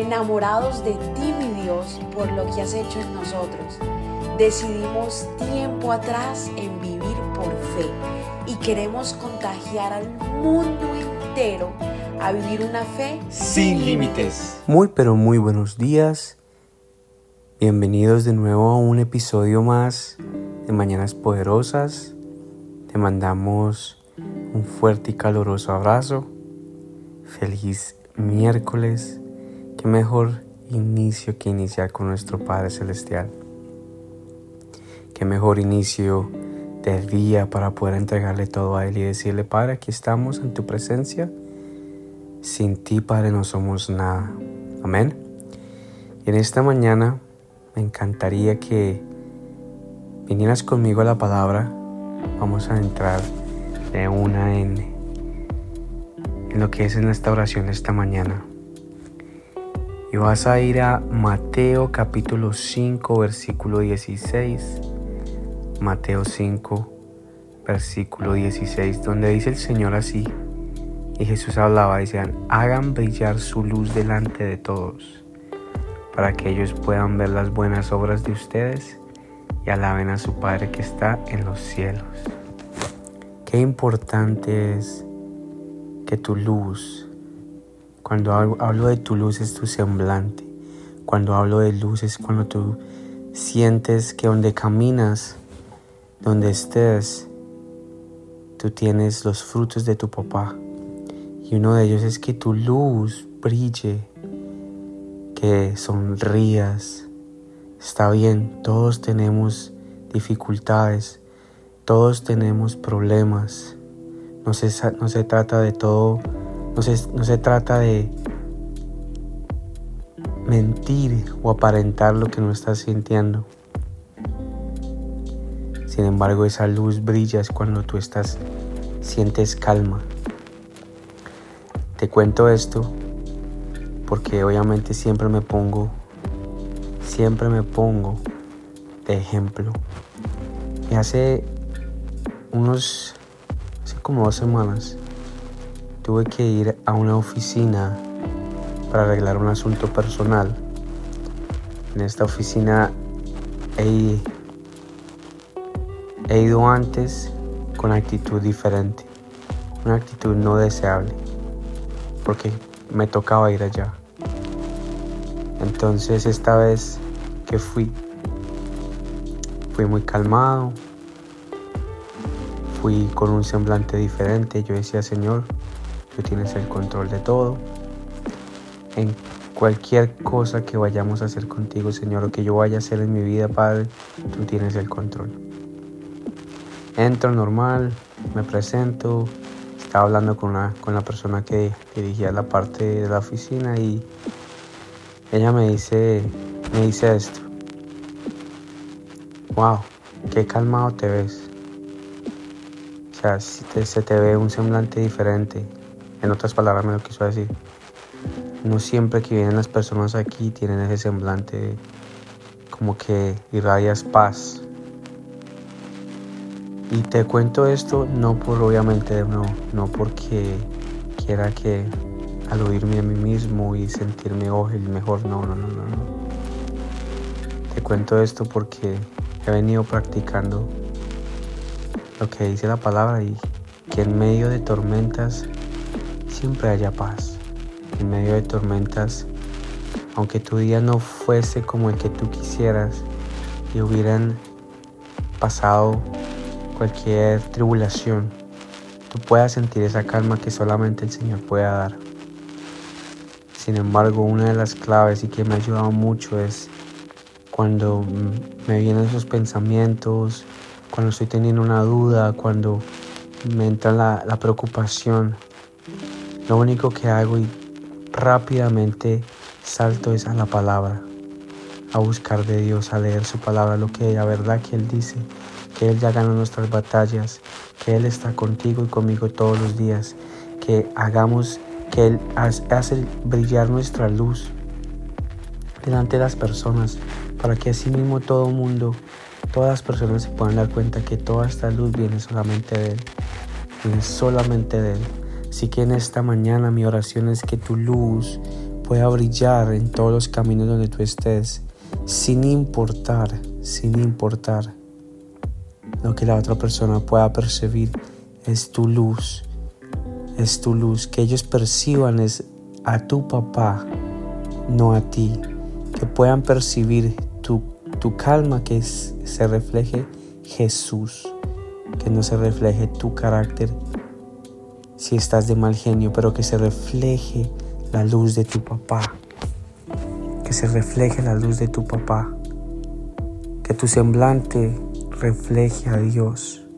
enamorados de ti, mi Dios, por lo que has hecho en nosotros. Decidimos tiempo atrás en vivir por fe y queremos contagiar al mundo entero a vivir una fe sin límites. Muy pero muy buenos días. Bienvenidos de nuevo a un episodio más de Mañanas Poderosas. Te mandamos un fuerte y caluroso abrazo. Feliz miércoles. Qué mejor inicio que iniciar con nuestro Padre Celestial. Qué mejor inicio del día para poder entregarle todo a Él y decirle, Padre, aquí estamos en tu presencia. Sin ti, Padre, no somos nada. Amén. Y en esta mañana me encantaría que vinieras conmigo a la palabra. Vamos a entrar de una en, en lo que es en esta oración esta mañana. Y vas a ir a Mateo capítulo 5, versículo 16 Mateo 5, versículo 16, donde dice el Señor así, y Jesús hablaba, decían, hagan brillar su luz delante de todos, para que ellos puedan ver las buenas obras de ustedes y alaben a su Padre que está en los cielos. Qué importante es que tu luz, cuando hablo de tu luz es tu semblante, cuando hablo de luz es cuando tú sientes que donde caminas, donde estés, tú tienes los frutos de tu papá. Y uno de ellos es que tu luz brille, que sonrías. Está bien, todos tenemos dificultades, todos tenemos problemas. No se, no se trata de todo, no se, no se trata de mentir o aparentar lo que no estás sintiendo. Sin embargo, esa luz brilla es cuando tú estás, sientes calma. Te cuento esto porque obviamente siempre me pongo, siempre me pongo de ejemplo. Y hace unos, hace como dos semanas, tuve que ir a una oficina para arreglar un asunto personal. En esta oficina He ido antes con actitud diferente, una actitud no deseable, porque me tocaba ir allá. Entonces esta vez que fui, fui muy calmado, fui con un semblante diferente. Yo decía, Señor, tienes el control de todo. En cualquier cosa que vayamos a hacer contigo, Señor, o que yo vaya a hacer en mi vida, Padre, tú tienes el control. Entro normal, me presento, estaba hablando con la, con la persona que dirigía la parte de la oficina y ella me dice, me dice esto. Wow, qué calmado te ves. O sea, se te ve un semblante diferente. En otras palabras me lo quiso decir. No siempre que vienen las personas aquí tienen ese semblante como que irradias paz, y te cuento esto no por obviamente no, no porque quiera que al a mí mismo y sentirme oh, el mejor, no, no, no, no, no. Te cuento esto porque he venido practicando lo que dice la palabra y que en medio de tormentas siempre haya paz. En medio de tormentas, aunque tu día no fuese como el que tú quisieras y hubieran pasado cualquier tribulación, tú puedas sentir esa calma que solamente el Señor puede dar. Sin embargo, una de las claves y que me ha ayudado mucho es cuando me vienen esos pensamientos, cuando estoy teniendo una duda, cuando me entra la, la preocupación. Lo único que hago y rápidamente salto es a la palabra, a buscar de Dios, a leer su palabra, lo que la verdad que Él dice que Él ya ganó nuestras batallas, que Él está contigo y conmigo todos los días, que hagamos, que Él hace brillar nuestra luz delante de las personas, para que así mismo todo el mundo, todas las personas se puedan dar cuenta que toda esta luz viene solamente de Él, viene solamente de Él. Así que en esta mañana mi oración es que tu luz pueda brillar en todos los caminos donde tú estés, sin importar, sin importar lo que la otra persona pueda percibir, es tu luz, es tu luz, que ellos perciban es a tu papá, no a ti, que puedan percibir tu, tu calma, que se refleje Jesús, que no se refleje tu carácter si estás de mal genio, pero que se refleje la luz de tu papá. Que se refleje la luz de tu papá. Que tu semblante refleje a Dios.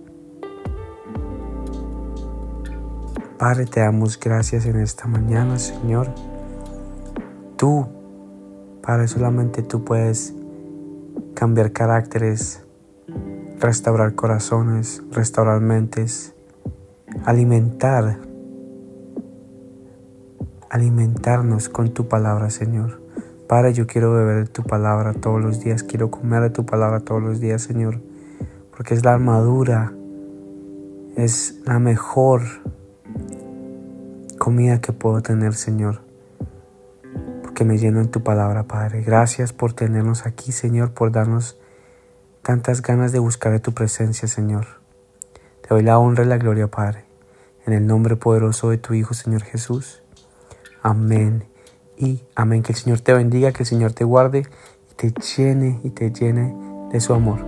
Padre, te damos gracias en esta mañana, Señor. Tú, Padre, solamente tú puedes cambiar caracteres, restaurar corazones, restaurar mentes, alimentar, alimentarnos con tu palabra, Señor. Padre, yo quiero beber tu palabra todos los días, quiero comer de tu palabra todos los días, Señor, porque es la armadura, es la mejor comida que puedo tener, Señor, porque me lleno en tu palabra, Padre. Gracias por tenernos aquí, Señor, por darnos tantas ganas de buscar de tu presencia, Señor. Doy la honra y la gloria, Padre. En el nombre poderoso de tu Hijo, Señor Jesús. Amén. Y amén. Que el Señor te bendiga, que el Señor te guarde y te llene y te llene de su amor.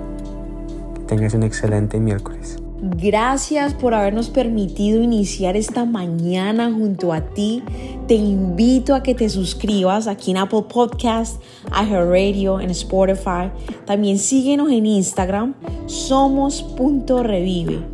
Que tengas un excelente miércoles. Gracias por habernos permitido iniciar esta mañana junto a ti. Te invito a que te suscribas aquí en Apple Podcast, Radio, en Spotify. También síguenos en Instagram, somos.revive